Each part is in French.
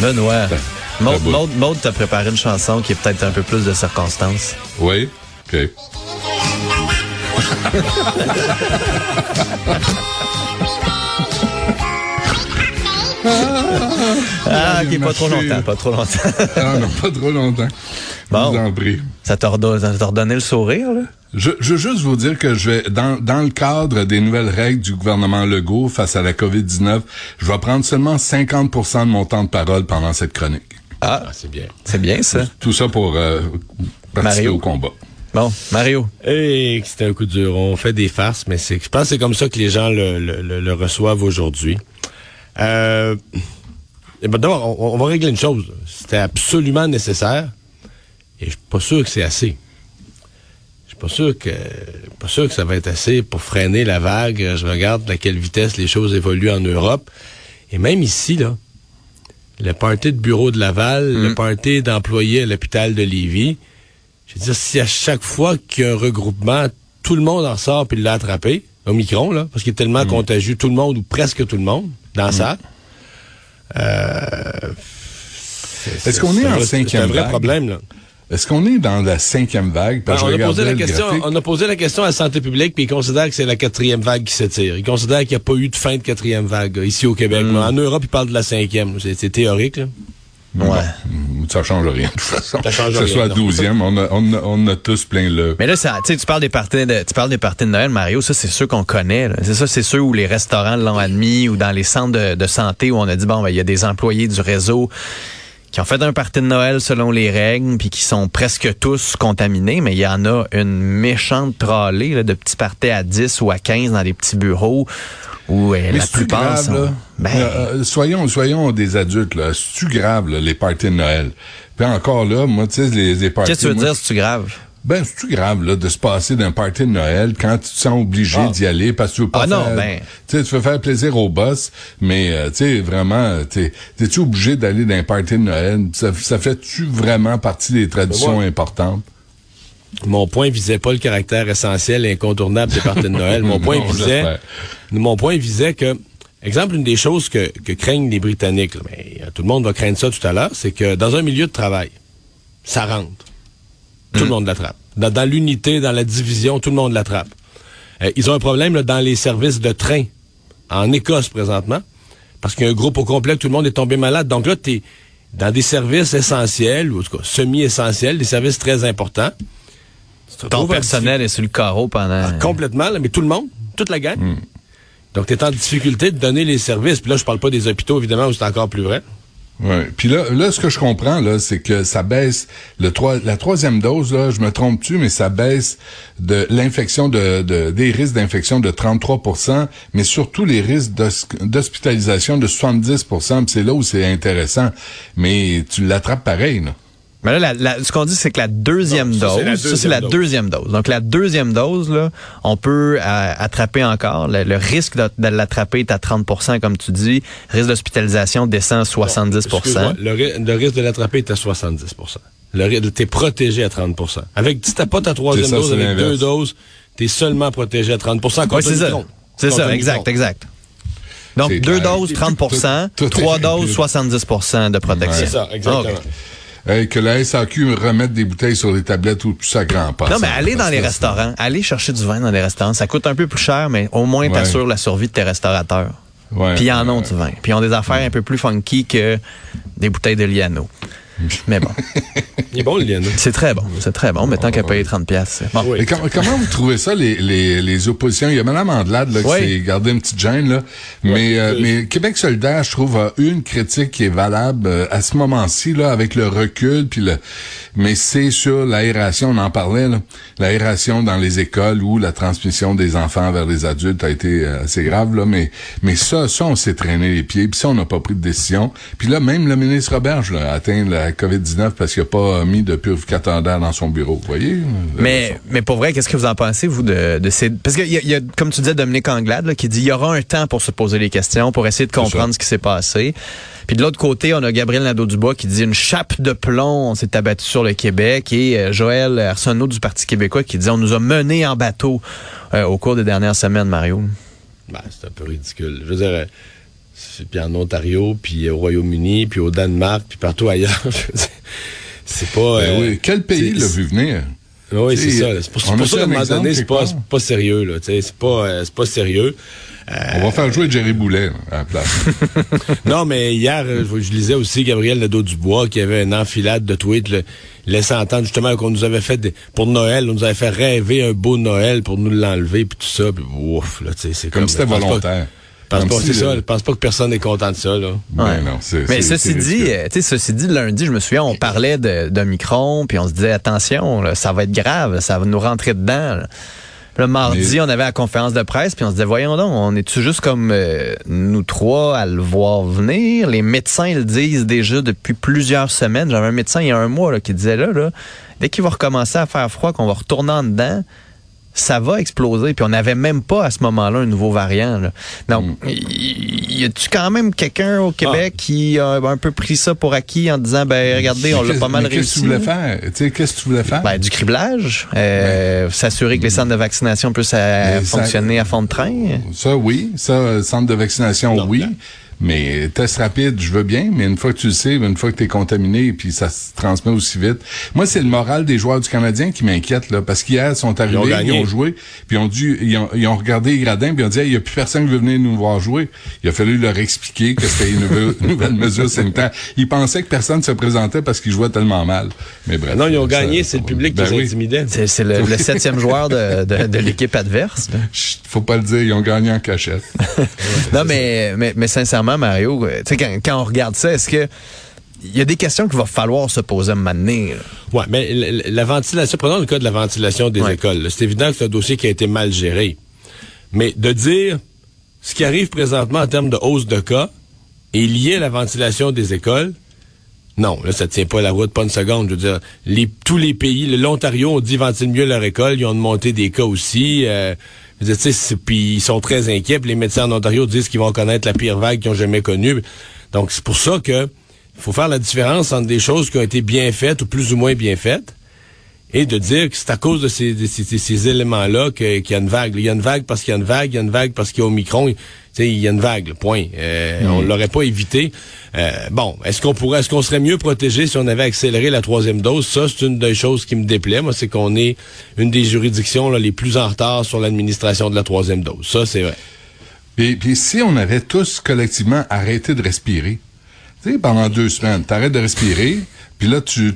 Benoît. Maud, bout. Maud, Maud t'a préparé une chanson qui est peut-être un peu plus de circonstances. Oui? OK. Ah, Allez, ok, pas trop longtemps, pas trop longtemps. Ah non, pas trop longtemps. Bon. Je vous en prie. ça t'a redonné, le sourire, là? Je, je veux juste vous dire que je vais, dans, dans le cadre des nouvelles règles du gouvernement Legault face à la COVID-19, je vais prendre seulement 50% de mon temps de parole pendant cette chronique. Ah, Ah, c'est bien. c'est bien ça. Tout ça pour euh, participer Mario. au combat. Bon, Mario. Et c'était un coup dur. On fait des farces, mais c'est, je pense que c'est comme ça que les gens le, le- le- le reçoivent aujourd'hui. Euh, eh ben, d'abord, on, on va régler une chose. C'était absolument nécessaire. Et je suis pas sûr que c'est assez. Je suis pas sûr que pas sûr que ça va être assez pour freiner la vague. Je regarde à quelle vitesse les choses évoluent en Europe. Et même ici, là, le party de bureau de Laval, le party d'employés à l'hôpital de Lévis, je veux dire, si à chaque fois qu'il y a un regroupement, tout le monde en ressort puis l'a attrapé, au micron, là, parce qu'il est tellement contagieux, tout le monde ou presque tout le monde, dans ça. Euh, Est-ce qu'on est un en vrai- cinquième un vrai vague? problème, là. Est-ce qu'on est dans la cinquième vague? Parce Ben, que je on, a posé la question, graphique. on a posé la question à la santé publique, puis ils considèrent que c'est la quatrième vague qui s'étire. Ils considèrent qu'il n'y a pas eu de fin de quatrième vague là, ici au Québec. Hmm. En Europe, ils parlent de la cinquième. C'est théorique. Là. Ouais. Mm, Ça change rien, de toute façon. Ça change que ce soit non. douzième, on a, on, a, on a tous plein le... Mais là, ça, tu sais, tu parles des parties de, tu parles des parties de Noël, Mario. Ça, c'est ceux qu'on connaît. C'est ça, c'est ceux où les restaurants l'ont admis ou dans les centres de, de santé où on a dit bon, ben, il y a des employés du réseau qui ont fait un party de Noël selon les règles puis qui sont presque tous contaminés. Mais il y en a une méchante tralée là, de petits parties à 10 ou à 15 dans des petits bureaux où euh, la c'est-tu plupart grave, sont. là? Ben, Euh, euh, soyons, soyons des adultes, là. C'est-tu grave, là, les parties de Noël? Puis encore là, moi, tu sais, les, les parties... qu'est-ce que tu veux moi, dire, c'est grave? Ben, c'est-tu grave, là, de se passer d'un party de Noël quand tu te sens obligé Ah. d'y aller parce que tu veux pas Ah non, faire... ben- Tu sais, tu veux faire plaisir au boss, mais, euh, tu sais, vraiment, t'es- t'es-tu obligé d'aller d'un party de Noël? Ça, ça fait-tu vraiment partie des traditions moi- importantes? Mon point visait pas le caractère essentiel et incontournable des parties de Noël. Mon point Non, visait, mon point visait que, exemple, une des choses que, que craignent les Britanniques, là, mais euh, tout le monde va craindre ça tout à l'heure, c'est que dans un milieu de travail, ça rentre. Tout le monde l'attrape. Dans, dans l'unité, dans la division, tout le monde l'attrape. Euh, ils ont un problème là, dans les services de train en Écosse présentement, parce qu'il y a un groupe au complet, tout le monde est tombé malade. Donc là, tu es dans des services essentiels, ou en tout cas semi-essentiels, des services très importants. Ton personnel est sur le carreau pendant. ah, complètement, là, mais tout le monde, toute la gang. Hmm. Donc, tu es en difficulté de donner les services. Puis là, je parle pas des hôpitaux, évidemment, où c'est encore plus vrai. Ouais. Puis là, là, ce que je comprends, là, c'est que ça baisse le trois, la troisième dose, là, je me trompe-tu, mais ça baisse de l'infection de, de- des risques d'infection de 33% mais surtout les risques d'hos- d'hospitalisation de 70 Puis c'est là où c'est intéressant. Mais tu l'attrapes pareil, là. Mais là, la- la- ce qu'on dit, c'est que la deuxième dose, ça, c'est la deuxième deuxième dose. Donc, la deuxième dose, là, on peut euh, attraper encore. Le, le risque de, de l'attraper est à 30% comme tu dis. Risque d'hospitalisation descend à 70 Excuse-moi, le, ri- le risque de l'attraper est à 70 Le ri- T'es protégé à 30% Avec, si t'as pas ta troisième ça, dose, avec deux doses, t'es seulement protégé à 30 contre Oui, c'est ça. C'est ça, exact, exact. Donc, deux clair. doses, 30 Tout- tout est trois réglé. doses, 70% de protection. C'est ça, exactement. Que la SAQ remette des bouteilles sur les tablettes ou plus ça grand pas. Non, mais allez dans les restaurants. Allez chercher du vin dans les restaurants. Ça coûte un peu plus cher, mais au moins, Ouais. t'assures la survie de tes restaurateurs. Ouais. Puis ils en ont du vin. Puis ils ont des affaires un peu plus funky que des bouteilles de Liano. Mais bon, Il est bon, le c'est très bon. C'est très bon, mais tant qu'à payer 30 pièces. Bon. Oui. Et com- comment vous trouvez ça, les, les, les oppositions? Il y a Mme Andelade là, qui Oui. s'est gardé une petite gêne, là. Mais, euh, Euh, mais Québec solidaire, je trouve, a eu une critique qui est valable euh, à ce moment-ci, là, avec le recul, puis le. Mais c'est sur l'aération, on en parlait, là. L'aération dans les écoles où la transmission des enfants vers les adultes a été euh, assez grave, là. Mais, mais ça, ça, on s'est traîné les pieds, puis ça, on n'a pas pris de décision. Puis là, même le ministre Roberge, là, a atteint la COVID-19 parce qu'il n'a pas euh, mis de purificateur d'air dans son bureau, vous voyez? Mais, mais pour vrai, qu'est-ce que vous en pensez, vous, de, de ces... Parce qu'il y, a- il y a, comme tu disais, Dominique Anglade, là, qui dit il y aura un temps pour se poser les questions, pour essayer de comprendre ce qui s'est passé. Puis de l'autre côté, on a Gabriel Nadeau-Dubois qui dit une chape de plomb, on s'est abattu sur le Québec. Et euh, Joël Arsenault du Parti québécois qui dit on nous a menés en bateau euh, au cours des dernières semaines, Mario. Ben, c'est un peu ridicule. Je veux dire, euh, puis en Ontario, puis au Royaume-Uni, puis au Danemark, puis partout ailleurs. c'est pas... Ben euh, oui. Quel pays l'a vu venir? Oui, c'est ça. C'est pour, ça qu'à un moment donné, c'est pas, sérieux. là. C'est pas, euh, c'est pas sérieux. On va faire jouer Jerry Boulet à la place. Non, mais hier, euh, je, lisais aussi Gabriel Nadeau-Dubois qui avait une enfilade de tweets laissant entendre justement qu'on nous avait fait des- pour Noël, on nous avait fait rêver un beau Noël pour nous l'enlever puis tout ça. Puis ouf, là, c'est Comme comme si c'était pas- volontaire. Pense pas, si c'est le- ça. Je pense pas que personne n'est content de ça, là. Ouais. non, c'est- Mais ceci dit, euh, tu sais, ceci dit, lundi, je me souviens, on parlait de, de Micron, puis on se disait attention, là, ça va être grave, ça va nous rentrer dedans. là. Le mardi, Mais- on avait la conférence de presse, puis on se disait, voyons donc, on est-tu juste comme euh, nous trois à le voir venir? Les médecins le disent déjà depuis plusieurs semaines. J'avais un médecin il y a un mois là, qui disait là, là dès qu'il va recommencer à faire froid, qu'on va retourner en dedans, ça va exploser. Puis on n'avait même pas à ce moment-là un nouveau variant. là. Donc, Mm. y, y a-tu quand même quelqu'un au Québec qui a un peu pris ça pour acquis en disant, ben regardez, on l'a pas mal mais Qu'est-ce que réussi. tu voulais faire? Tu sais, qu'est-ce que tu voulais faire? Ben, du criblage, euh, s'assurer que les centres de vaccination puissent euh, ça- fonctionner à fond de train. Ça, oui. Ça, euh, centre de vaccination, Non, oui. là. Mais test rapide, je veux bien, mais une fois que tu le sais, une fois que tu es contaminé, puis ça se transmet aussi vite. Moi, c'est le moral des joueurs du Canadien qui m'inquiète, là, parce qu'hier, ils sont arrivés, Ils ont ils ont, joué, puis ils ont dû, ils ont, ils ont regardé les gradins, puis ils ont dit, il y a plus personne qui veut venir nous voir jouer. Il a fallu leur expliquer que c'était une nouvelle, nouvelle mesure sanitaire. Ils pensaient que personne se présentait parce qu'ils jouaient tellement mal. Mais bref. Non, ils ont ça- gagné, c'est le public Ben qui les oui. intimidait. C'est c'est le, le septième joueur de, de- de l'équipe adverse. Chut, Faut pas le dire, ils ont gagné en cachette. Non, mais, mais, mais sincèrement, Mario, euh, quand, quand on regarde ça, est-ce que il y a des questions qu'il va falloir se poser à un moment donné? Ouais, mais la, la- la ventilation, prenons le cas de la ventilation des Ouais. écoles. C'est évident que c'est un dossier qui a été mal géré. Mais de dire ce qui arrive présentement en termes de hausse de cas est lié à la ventilation des écoles, non, là, ça tient pas la route, pas une seconde. Je veux dire, les, tous les pays, l'Ontario, on dit ventile mieux leur école, ils ont monté des cas aussi. Euh, je veux puis ils sont très inquiets. puis les médecins en Ontario disent qu'ils vont connaître la pire vague qu'ils ont jamais connue. Donc, c'est pour ça que faut faire la différence entre des choses qui ont été bien faites ou plus ou moins bien faites et de dire que c'est à cause de ces, de ces, ces- ces éléments-là qu'il y a une vague. Il y a une vague parce qu'il y a une vague, il y a une vague parce qu'il y a Omicron. Tu sais, il y a une vague, là, point. Euh, On l'aurait pas évité. Euh, bon, est-ce qu'on pourrait, est-ce qu'on serait mieux protégé si on avait accéléré la troisième dose? Ça, c'est une des choses qui me déplaît. Moi, c'est qu'on est une des juridictions là, les plus en retard sur l'administration de la troisième dose. Ça, c'est vrai. Puis, puis si on avait tous collectivement arrêté de respirer, tu sais, pendant deux semaines, t'arrêtes de respirer, puis là, tu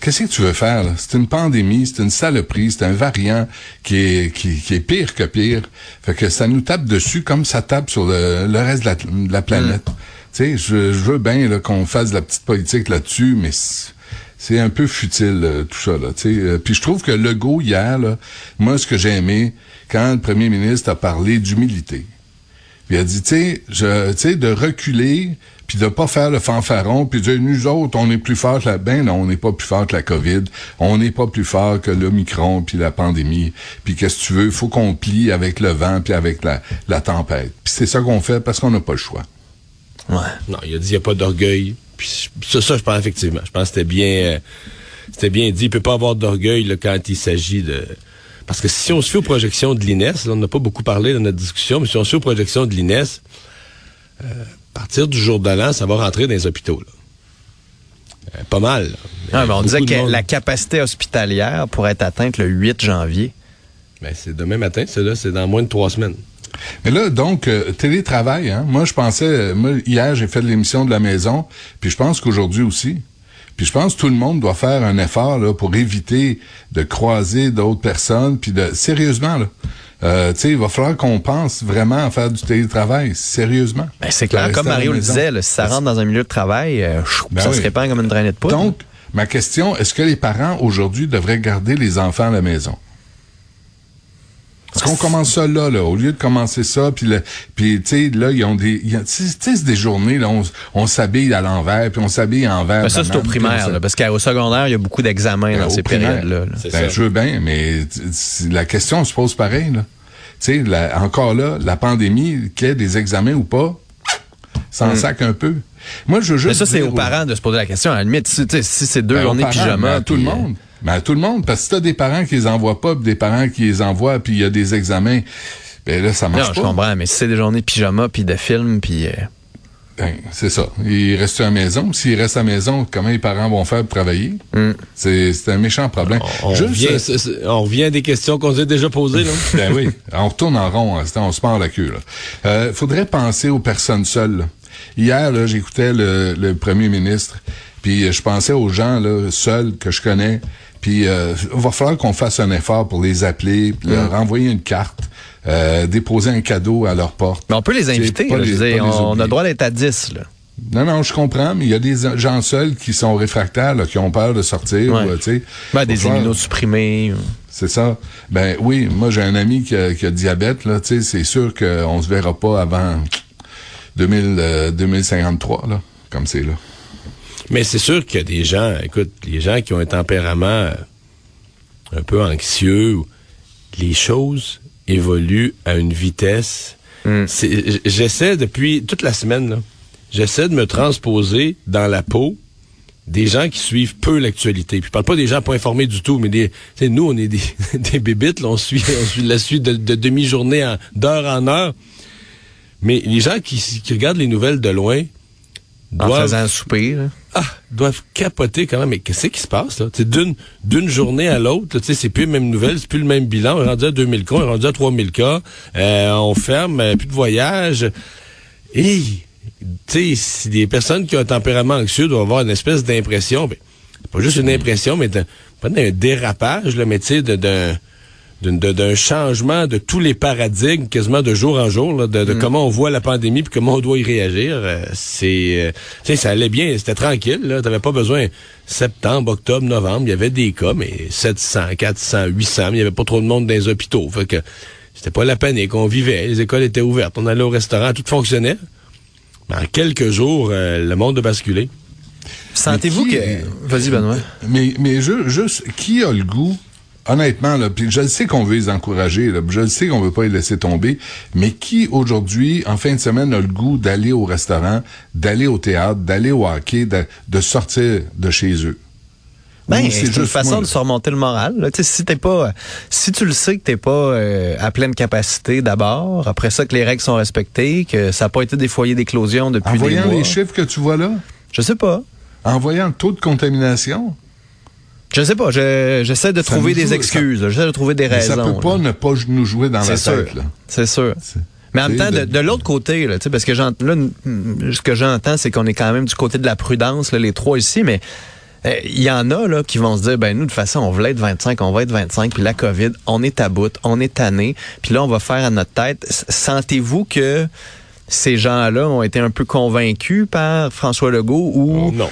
qu'est-ce que tu veux faire? là? C'est une pandémie, c'est une saloperie, c'est un variant qui est, qui, qui est pire que pire. Fait que ça nous tape dessus comme ça tape sur le, le reste de la, de la planète. Tu sais, je, je veux bien là, qu'on fasse de la petite politique là-dessus, mais c'est- un peu futile euh, tout ça là. tu sais. Euh, puis je trouve que Legault hier, là, moi ce que j'ai aimé quand le premier ministre a parlé d'humilité. Puis il a dit, tu sais, je- tu sais, de reculer, puis de pas faire le fanfaron, puis de dire, nous autres, on est plus fort que la... Ben non, on n'est pas plus fort que la COVID. On n'est pas plus fort que l'Omicron, puis la pandémie. Puis qu'est-ce que tu veux? faut qu'on plie avec le vent, puis avec la, la tempête. Puis c'est ça qu'on fait parce qu'on n'a pas le choix. Ouais. Non, il a dit il n'y a pas d'orgueil. Puis ça, ça, je pense effectivement. Je pense que c'était bien, euh, c'était bien dit. Il peut pas avoir d'orgueil là, quand il s'agit de. Parce que si on se fait aux projections de l'INES, là, on n'a pas beaucoup parlé dans notre discussion, mais si on se fait aux projections de l'INES, euh, à partir du jour de l'an, ça va rentrer dans les hôpitaux. là. Euh, pas mal. mais on disait que monde. la capacité hospitalière pourrait être atteinte le 8 janvier. Ben, c'est demain matin, c'est là, c'est dans moins de trois semaines. Mais là, donc, euh, télétravail, hein? Moi, je pensais, euh, moi, hier, j'ai fait l'émission de la maison, puis je pense qu'aujourd'hui aussi. Puis je pense que tout le monde doit faire un effort là, pour éviter de croiser d'autres personnes, puis de sérieusement là. Euh, tu sais, il va falloir qu'on pense vraiment à faire du télétravail, sérieusement. Ben, c'est clair, comme Mario le disait, là, si ça rentre dans un milieu de travail, euh, chou, Ben ça oui. se répand comme une traînée de poudre. Donc, ma question, est-ce que les parents aujourd'hui devraient garder les enfants à la maison? Est-ce qu'on commence ça là, là, au lieu de commencer ça, puis tu sais, là, ils ont des, c'est des journées, là, on, on s'habille à l'envers, puis on s'habille en vert. Ben, ça, c'est au primaire, là, parce qu'au secondaire, il y a beaucoup d'examens Ben, dans au ces primaire. périodes-là. là. C'est Ben, ça. je veux bien, mais la question se pose pareil, là. Tu sais, encore là, la pandémie, qu'il y ait des examens ou pas, s'en sac un peu. Moi, je veux juste. Mais ça, c'est aux parents de se poser la question. À la limite, si, tu sais, si c'est deux Ben, journées pyjama. ben, à tout le euh, monde. Ben, à tout le monde. Parce que si t'as des parents qui les envoient pas, puis des parents qui les envoient, puis il y a des examens, ben là, ça marche Non, je pas. comprends, mais si c'est des journées de pyjama, puis de films, puis... euh, Ben, c'est ça. Ils restent à la maison. S'ils restent à la maison, comment les parents vont faire pour travailler? Hmm. C'est, c'est un méchant problème. On, Juste, revient, euh, on revient à des questions qu'on s'est déjà posées, là. ben oui, on retourne en rond, hein, on se mord la queue. Là. Euh, faudrait penser aux personnes seules. là. Hier, là, j'écoutais le, le premier ministre, puis je pensais aux gens là, seuls que je connais. Puis euh, il va falloir qu'on fasse un effort pour les appeler, puis leur envoyer une carte, euh, déposer un cadeau à leur porte. Mais on peut les inviter. là, je les- dire, on, on a le droit d'être à 10. Là. Non, non, je comprends, mais il y a des gens seuls qui sont réfractaires, là, qui ont peur de sortir. Ouais. ou. Ben, des immunosupprimés. C'est ça. Ben oui, moi j'ai un ami qui a, qui a diabète, là, tu sais, c'est sûr qu'on se verra pas avant 2000, euh, 2053, là, comme c'est là. Mais c'est sûr qu'il y a des gens, écoute, les gens qui ont un tempérament euh, un peu anxieux, les choses évoluent à une vitesse. Mm. J- J'essaie depuis toute la semaine, là, j'essaie de me transposer dans la peau des gens qui suivent peu l'actualité. Puis je parle pas des gens pas informés du tout, mais des, nous, on est des, des bébites, là, on suit, on suit la suite de, de demi-journée en- d'heure en heure. Mais les gens qui, qui regardent les nouvelles de loin En doivent faisant un souper. là. Ah, doivent capoter quand même. Mais qu'est-ce qui se passe, là? D'une, d'une journée à l'autre, c'est plus les mêmes nouvelles, c'est plus le même bilan. On est rendu à 2000 cas, on est rendu à 3000 cas. Euh, on ferme, euh, plus de voyages. Et, tu sais, si des personnes qui ont un tempérament anxieux doivent avoir une espèce d'impression, ben, pas juste une impression, mais pas d'un dérapage, sais, de- d'un, d'un changement de tous les paradigmes quasiment de jour en jour là, de, de comment on voit la pandémie puis comment on doit y réagir euh, c'est euh, tu sais ça allait bien c'était tranquille là t'avais pas besoin septembre octobre novembre il y avait des cas mais 700 400 800 mais il y avait pas trop de monde dans les hôpitaux fait que c'était pas la panique on vivait les écoles étaient ouvertes on allait au restaurant tout fonctionnait. Mais en quelques jours euh, le monde a basculé. Sentez-vous que... Vas-y, Benoît. Mais, mais ju- juste, qui a le goût, honnêtement, là, puis je le sais qu'on veut les encourager, là, je le sais qu'on veut pas les laisser tomber, mais qui aujourd'hui, en fin de semaine, a le goût d'aller au restaurant, d'aller au théâtre, d'aller au hockey, de, de sortir de chez eux? Ben, c'est une façon moi, de remonter le moral. là. Si t'es pas, si tu le sais que t'es pas euh, à pleine capacité d'abord, après ça que les règles sont respectées, que ça n'a pas été des foyers d'éclosion depuis En des voyant mois. les chiffres que tu vois là, Je sais pas. en voyant le taux de contamination, Je sais pas. Je- J'essaie de Ça trouver des joue, excuses. J'essaie de trouver des mais ça raisons. peut pas là. ne pas nous jouer dans la sûr. tête. Là. C'est sûr. Mais en même temps, de, l'autre côté, là, tu sais, parce que là, ce que j'entends, c'est qu'on est quand même du côté de la prudence, là, les trois ici, mais euh, il y en a là qui vont se dire, ben nous, de toute façon, on voulait être 25, on va être 25, puis la COVID, on est à bout, on est tanné, puis là, on va faire à notre tête. Sentez-vous que ces gens-là ont été un peu convaincus par François Legault ou non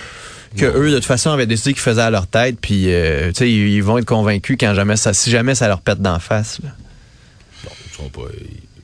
que eux, de toute façon, avaient décidé qu'ils faisaient à leur tête, puis euh, tu sais, ils, ils vont être convaincus quand jamais ça, si jamais ça leur pète d'en face. là. ils sont pas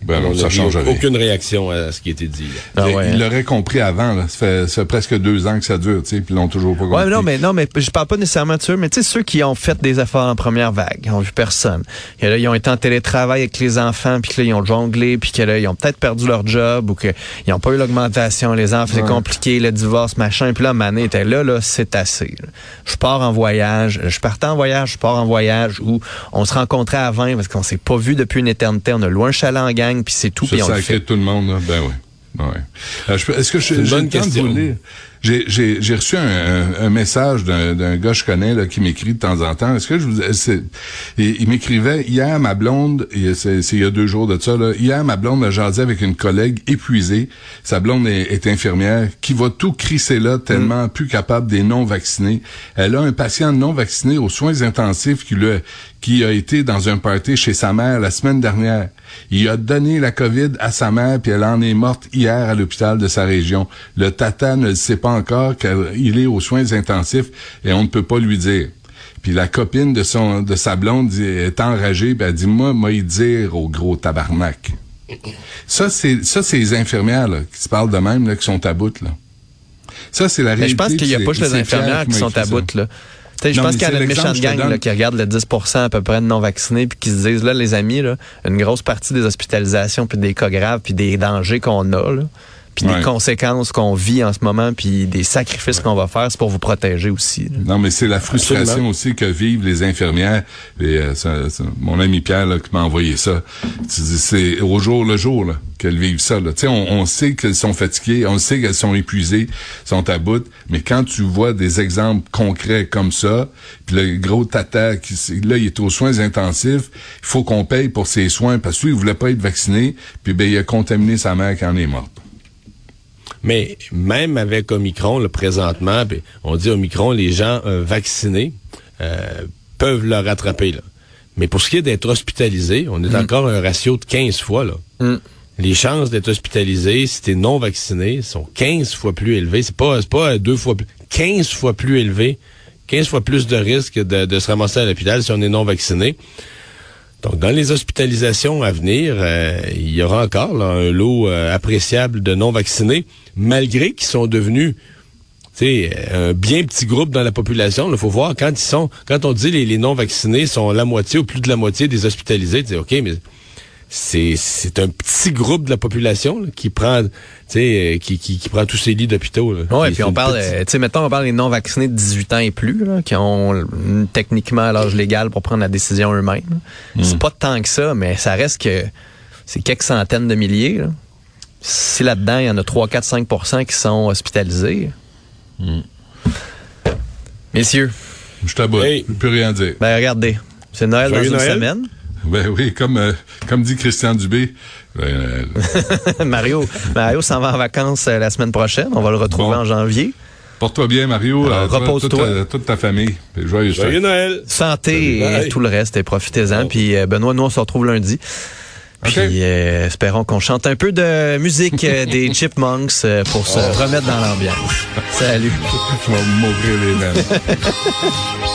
Ben non, on ça change rien. aucune réaction à ce qui a été dit. Ah Ils- ouais, hein. l'auraient compris avant. Là. Ça, fait, ça fait presque deux ans que ça dure, tu sais, puis ils l'ont toujours pas compris. Ouais, mais non, mais non, mais je parle pas nécessairement de ceux, mais tu sais ceux qui ont fait des efforts en première vague, ils ont vu personne. Et là, ils ont été en télétravail avec les enfants, puis que là, ils ont jonglé, puis que là, ils ont peut-être perdu leur job ou qu'ils n'ont pas eu l'augmentation, les enfants, c'est Ouais. compliqué, le divorce, machin. Puis là, Mané était là, là, c'est assez. là. Je pars en voyage, je partais en voyage, je pars en voyage où on se rencontrait à 20 parce qu'on s'est pas vu depuis une éternité, on a loué un chalet en gang, puis c'est tout, Ça, puis on ça le fait. inquiète tout le monde, là. Ben oui. Ouais. Euh, Est-ce que je, une bonne le temps de question. J'ai, reçu un, un, message d'un, d'un gars que je connais là, qui m'écrit de temps en temps. Est-ce que je vous... C'est, il, m'écrivait, hier, ma blonde, c'est, il y a deux jours de ça, là, hier, ma blonde a jasé avec une collègue épuisée. Sa blonde est, est infirmière, qui va tout crisser là, tellement mm. plus capable des non-vaccinés. Elle a un patient non vacciné aux soins intensifs qui, le, qui a été dans un party chez sa mère la semaine dernière. Il a donné la COVID à sa mère, puis elle en est morte hier à l'hôpital de sa région. Le tata ne le sait pas encore qu'il est aux soins intensifs et on ne peut pas lui dire. Puis la copine de son de sa blonde est enragée, puis elle dit moi, moi y dire au gros tabarnak. Ça c'est ça c'est les infirmières là, qui se parlent de même là, qui sont à bout là. Ça c'est la réalité. Mais je pense qu'il y a pas les infirmières qui sont à bout là je pense qu'il y a une méchante gang qui regarde le 10% à peu près de non-vaccinés puis qui se disent, là, les amis, là, une grosse partie des hospitalisations puis des cas graves puis des dangers qu'on a, là, puis des conséquences qu'on vit en ce moment, puis des sacrifices qu'on va faire, c'est pour vous protéger aussi. Non, mais c'est la frustration aussi que vivent les infirmières. Et, euh, mon ami Pierre là, qui m'a envoyé ça. C'est au jour le jour qu'elles vivent ça. Là. On, on sait qu'elles sont fatiguées, on sait qu'elles sont épuisées, sont à bout, mais quand tu vois des exemples concrets comme ça, puis le gros tata, qui, là, il est aux soins intensifs, il faut qu'on paye pour ses soins parce qu'il voulait pas être vacciné, puis ben, il a contaminé sa mère qui en est morte. Mais même avec Omicron, le présentement, ben, on dit Omicron, les gens euh, vaccinés euh, peuvent le rattraper. Là. Mais pour ce qui est d'être hospitalisé, on est mm. encore à un ratio de 15 fois. Là. Mm. Les chances d'être hospitalisé, si t'es non vacciné, sont 15 fois plus élevées. C'est pas, pas deux fois plus, 15 fois plus élevé, 15 fois plus de risque de, de se ramasser à l'hôpital si on est non vacciné. Donc, dans les hospitalisations à venir, euh, il y aura encore un lot euh, appréciable de non-vaccinés, malgré qu'ils sont devenus un bien petit groupe dans la population. Il faut voir quand ils sont, quand on dit les, les non-vaccinés sont la moitié ou plus de la moitié des hospitalisés, tu OK, mais c'est un petit groupe de la population qui prend qui, qui, qui, prend tous ces lits d'hôpitaux. Oui, puis on parle, tu sais, mettons, on parle des non-vaccinés de 18 ans et plus, là, qui ont techniquement l'âge légal pour prendre la décision eux-mêmes. C'est hmm. pas tant que ça, mais ça reste que c'est quelques centaines de milliers. Si là-dedans, il y en a 3, 4, 5% qui sont hospitalisés. Hmm. Messieurs. Je t'aboute. Hey. Je peux rien dire. Ben, regardez. C'est Noël dans une semaine. Ben oui, comme, euh, comme dit Christian Dubé. Ben, euh, Mario, Mario s'en va en vacances euh, la semaine prochaine. On va le retrouver en janvier. Porte-toi bien, Mario. Repose-toi. Toute, ta famille. Joyeux, Joyeux Noël. Santé et tout le reste. Et profitez-en. Puis Benoît, nous, on se retrouve lundi. Puis espérons qu'on chante un peu de musique des Chipmunks pour se oh. remettre dans l'ambiance. Salut. Je vais m'ouvrir les mains.